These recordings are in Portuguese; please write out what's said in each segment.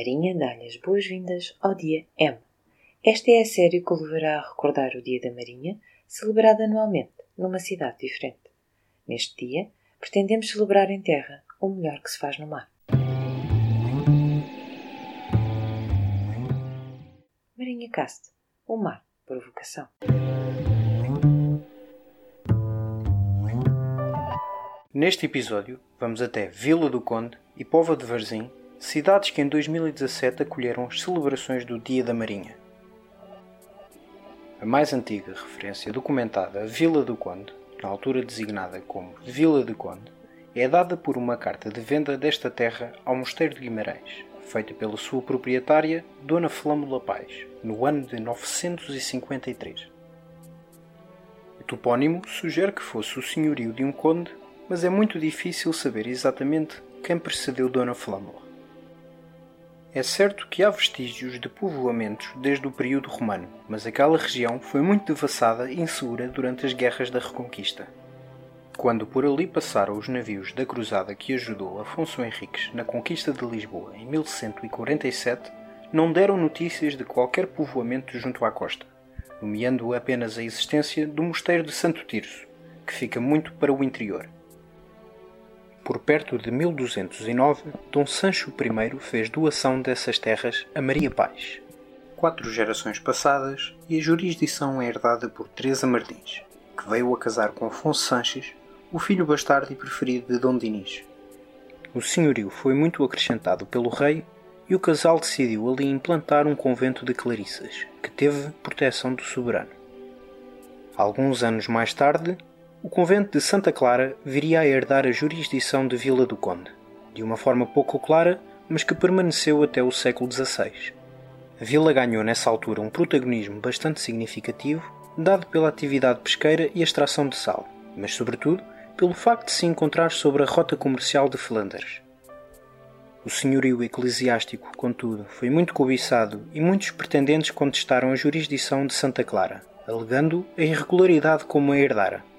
Marinha dá-lhe as boas-vindas ao dia M. Esta é a série que o levará a recordar o Dia da Marinha, celebrado anualmente numa cidade diferente. Neste dia, pretendemos celebrar em terra o melhor que se faz no mar. Marinha Cast, o mar, provocação. Neste episódio, vamos até Vila do Conde e Pova de Varzim, cidades que em 2017 acolheram as celebrações do Dia da Marinha. A mais antiga referência documentada a Vila do Conde, na altura designada como Vila do Conde, é dada por uma carta de venda desta terra ao Mosteiro de Guimarães, feita pela sua proprietária, Dona Flâmula Paz, no ano de 953. O topónimo sugere que fosse o senhorio de um conde mas é muito difícil saber exatamente quem precedeu Dona Flâmula. É certo que há vestígios de povoamentos desde o período romano, mas aquela região foi muito devassada e insegura durante as guerras da Reconquista. Quando por ali passaram os navios da cruzada que ajudou Afonso Henriques na conquista de Lisboa em 1147, não deram notícias de qualquer povoamento junto à costa, nomeando apenas a existência do mosteiro de Santo Tirso, que fica muito para o interior por perto de 1209, Dom Sancho I fez doação dessas terras a Maria Paz. Quatro gerações passadas e a jurisdição é herdada por Teresa Martins, que veio a casar com Afonso Sanches, o filho bastardo e preferido de Dom Dinis. O senhorio foi muito acrescentado pelo rei e o casal decidiu ali implantar um convento de Clarissas, que teve proteção do soberano. Alguns anos mais tarde, o convento de Santa Clara viria a herdar a jurisdição de Vila do Conde, de uma forma pouco clara, mas que permaneceu até o século XVI. A vila ganhou nessa altura um protagonismo bastante significativo, dado pela atividade pesqueira e extração de sal, mas sobretudo pelo facto de se encontrar sobre a rota comercial de Flandres. O senhorio eclesiástico, contudo, foi muito cobiçado e muitos pretendentes contestaram a jurisdição de Santa Clara, alegando a irregularidade como a herdara.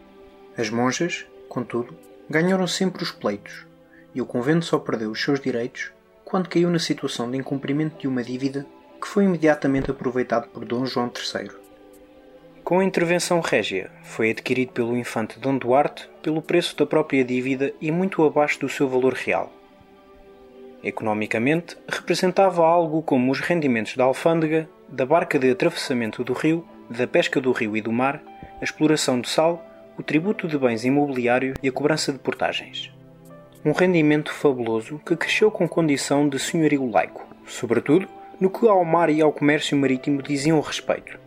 As monjas, contudo, ganharam sempre os pleitos, e o convento só perdeu os seus direitos quando caiu na situação de incumprimento de uma dívida que foi imediatamente aproveitado por Dom João III. Com a intervenção régia, foi adquirido pelo infante Dom Duarte pelo preço da própria dívida e muito abaixo do seu valor real. Economicamente, representava algo como os rendimentos da alfândega, da barca de atravessamento do rio, da pesca do rio e do mar, a exploração do sal o tributo de bens imobiliários e a cobrança de portagens. Um rendimento fabuloso que cresceu com condição de senhorio laico, sobretudo no que ao mar e ao comércio marítimo diziam respeito.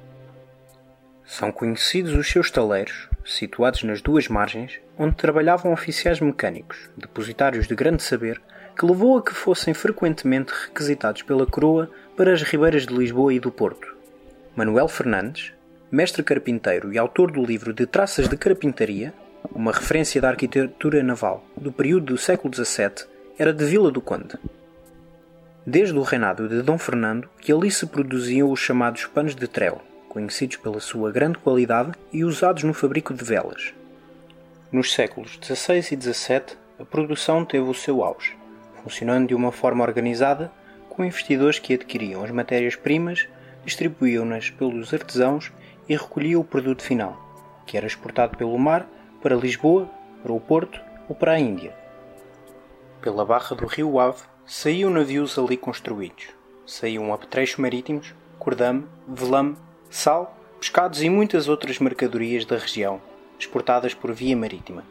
São conhecidos os seus taleiros, situados nas duas margens, onde trabalhavam oficiais mecânicos, depositários de grande saber, que levou a que fossem frequentemente requisitados pela coroa para as ribeiras de Lisboa e do Porto. Manuel Fernandes, mestre carpinteiro e autor do livro de Traças de Carpintaria, uma referência da arquitetura naval do período do século XVII, era de Vila do Conde. Desde o reinado de Dom Fernando que ali se produziam os chamados panos de trel, conhecidos pela sua grande qualidade e usados no fabrico de velas. Nos séculos XVI e XVII, a produção teve o seu auge, funcionando de uma forma organizada, com investidores que adquiriam as matérias-primas, distribuíam-nas pelos artesãos e recolhia o produto final, que era exportado pelo mar para Lisboa, para o Porto ou para a Índia. Pela barra do rio Ave saíam navios ali construídos. Saíam apetrechos marítimos, cordame, velame, sal, pescados e muitas outras mercadorias da região, exportadas por via marítima.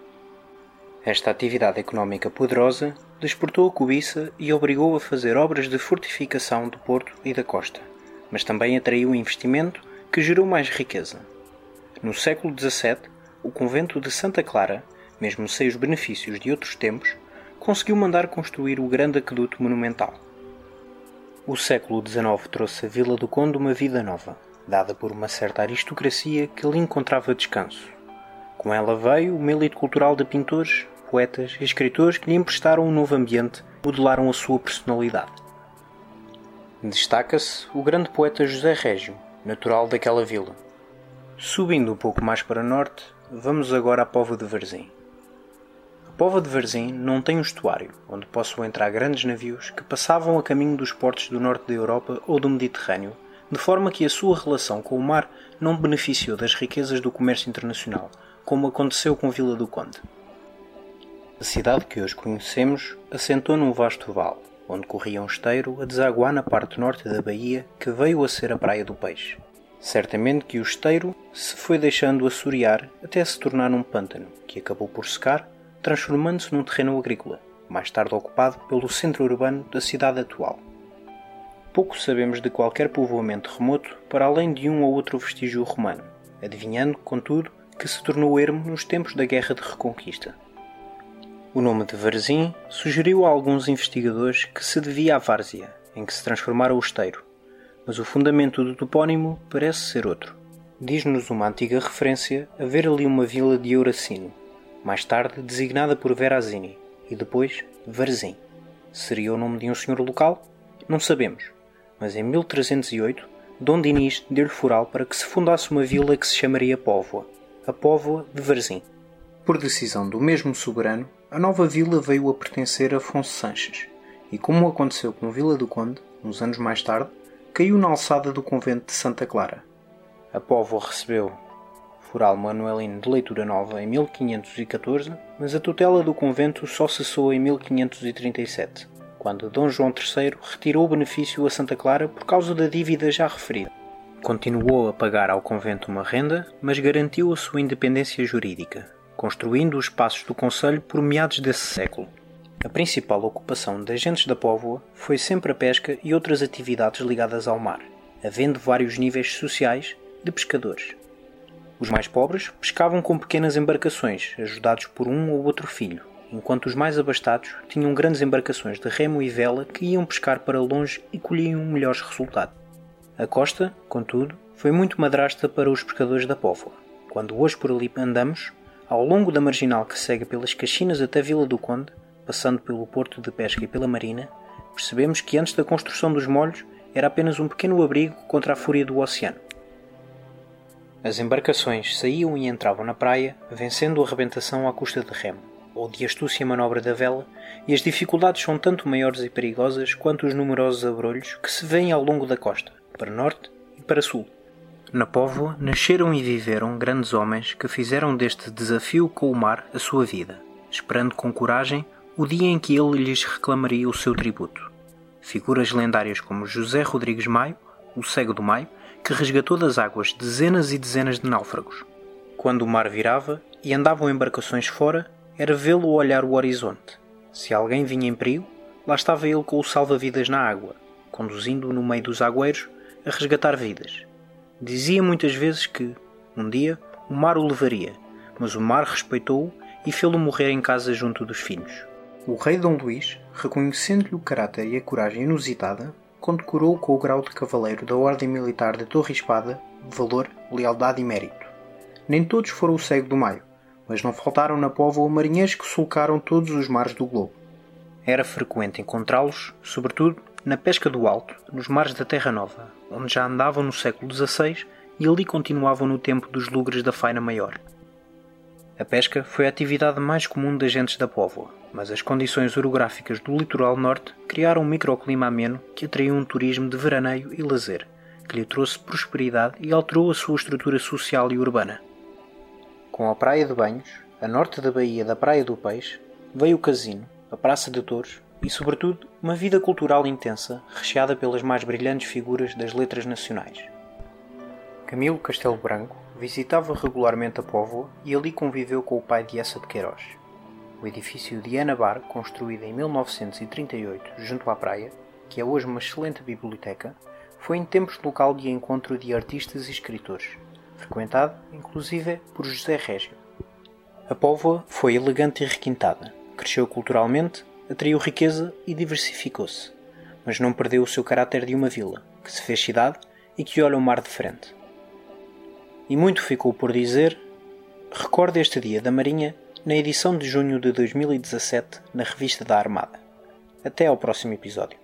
Esta atividade económica poderosa desportou a cobiça e obrigou a fazer obras de fortificação do porto e da costa, mas também atraiu investimento que gerou mais riqueza. No século XVII, o convento de Santa Clara, mesmo sem os benefícios de outros tempos, conseguiu mandar construir o grande aqueduto monumental. O século XIX trouxe a Vila do Conde uma vida nova, dada por uma certa aristocracia que ali encontrava descanso. Com ela veio uma elite cultural de pintores, poetas e escritores que lhe emprestaram um novo ambiente modelaram a sua personalidade. Destaca-se o grande poeta José Régio, natural daquela vila. Subindo um pouco mais para norte, vamos agora à Póvoa de Varzim. A Póvoa de Varzim não tem um estuário onde possam entrar grandes navios que passavam a caminho dos portos do norte da Europa ou do Mediterrâneo, de forma que a sua relação com o mar não beneficiou das riquezas do comércio internacional, como aconteceu com Vila do Conde. A cidade que hoje conhecemos assentou num vasto vale, onde corria um esteiro a desaguar na parte norte da baía que veio a ser a Praia do Peixe. Certamente que o esteiro se foi deixando assorear até se tornar um pântano, que acabou por secar transformando-se num terreno agrícola, mais tarde ocupado pelo centro urbano da cidade atual. Pouco sabemos de qualquer povoamento remoto para além de um ou outro vestígio romano, adivinhando, contudo, que se tornou ermo nos tempos da Guerra de Reconquista. O nome de Varzim sugeriu a alguns investigadores que se devia à várzea, em que se transformara o esteiro, mas o fundamento do topónimo parece ser outro. Diz-nos uma antiga referência haver ali uma vila de Euracino, mais tarde designada por Verazini e depois Varzim. Seria o nome de um senhor local? Não sabemos, mas em 1308 Dom Dinis deu-lhe foral para que se fundasse uma vila que se chamaria Póvoa, a Póvoa de Varzim. Por decisão do mesmo soberano, a nova vila veio a pertencer a Afonso Sanches, e como aconteceu com Vila do Conde, uns anos mais tarde, caiu na alçada do convento de Santa Clara. A Póvoa recebeu, foral manuelino de leitura nova em 1514, mas a tutela do convento só cessou em 1537, quando Dom João III retirou o benefício a Santa Clara por causa da dívida já referida. Continuou a pagar ao convento uma renda, mas garantiu a sua independência jurídica, construindo os passos do Conselho por meados desse século. A principal ocupação das gentes da Póvoa foi sempre a pesca e outras atividades ligadas ao mar, havendo vários níveis sociais de pescadores. Os mais pobres pescavam com pequenas embarcações, ajudados por um ou outro filho, enquanto os mais abastados tinham grandes embarcações de remo e vela que iam pescar para longe e colhiam melhores resultados. A costa, contudo, foi muito madrasta para os pescadores da Póvoa. Quando hoje por ali andamos, ao longo da marginal que segue pelas Caxinas até Vila do Conde, passando pelo porto de pesca e pela marina, percebemos que antes da construção dos molhos era apenas um pequeno abrigo contra a fúria do oceano. As embarcações saíam e entravam na praia, vencendo a arrebentação à custa de remo, ou de astúcia manobra da vela, e as dificuldades são tanto maiores e perigosas quanto os numerosos abrolhos que se vêem ao longo da costa, para norte e para sul. Na Póvoa nasceram e viveram grandes homens que fizeram deste desafio com o mar a sua vida, esperando com coragem o dia em que ele lhes reclamaria o seu tributo. Figuras lendárias como José Rodrigues Maio, o Cego do Maio, que resgatou das águas dezenas e dezenas de náufragos. Quando o mar virava e andavam embarcações fora, era vê-lo olhar o horizonte. Se alguém vinha em perigo, lá estava ele com o salva-vidas na água, conduzindo-o no meio dos agueiros a resgatar vidas. Dizia muitas vezes que, um dia, o mar o levaria, mas o mar respeitou-o e fê-lo morrer em casa junto dos filhos. O rei Dom Luís, reconhecendo-lhe o caráter e a coragem inusitada, condecorou com o grau de Cavaleiro da Ordem Militar de Torre Espada, valor, lealdade e mérito. Nem todos foram o cego do Maio, mas não faltaram na povoa marinheiros que sulcaram todos os mares do globo. Era frequente encontrá-los, sobretudo, na pesca do alto, nos mares da Terra Nova, onde já andavam no século XVI e ali continuavam no tempo dos lugres da faina maior. A pesca foi a atividade mais comum das gentes da Póvoa, mas as condições orográficas do litoral norte criaram um microclima ameno que atraiu um turismo de veraneio e lazer, que lhe trouxe prosperidade e alterou a sua estrutura social e urbana. Com a Praia de Banhos, a norte da baía da Praia do Peixe, veio o casino, a Praça de Touros e, sobretudo, uma vida cultural intensa, recheada pelas mais brilhantes figuras das letras nacionais. Camilo Castelo Branco visitava regularmente a Póvoa e ali conviveu com o pai de Essa de Queiroz. O edifício de Ana Bar, construído em 1938 junto à praia, que é hoje uma excelente biblioteca, foi em tempos local de encontro de artistas e escritores, frequentado inclusive por José Régio. A Póvoa foi elegante e requintada, cresceu culturalmente, atraiu riqueza e diversificou-se, mas não perdeu o seu caráter de uma vila, que se fez cidade e que olha o mar de frente e muito ficou por dizer. Recorde este dia da Marinha na edição de junho de 2017 na Revista da Armada. Até ao próximo episódio.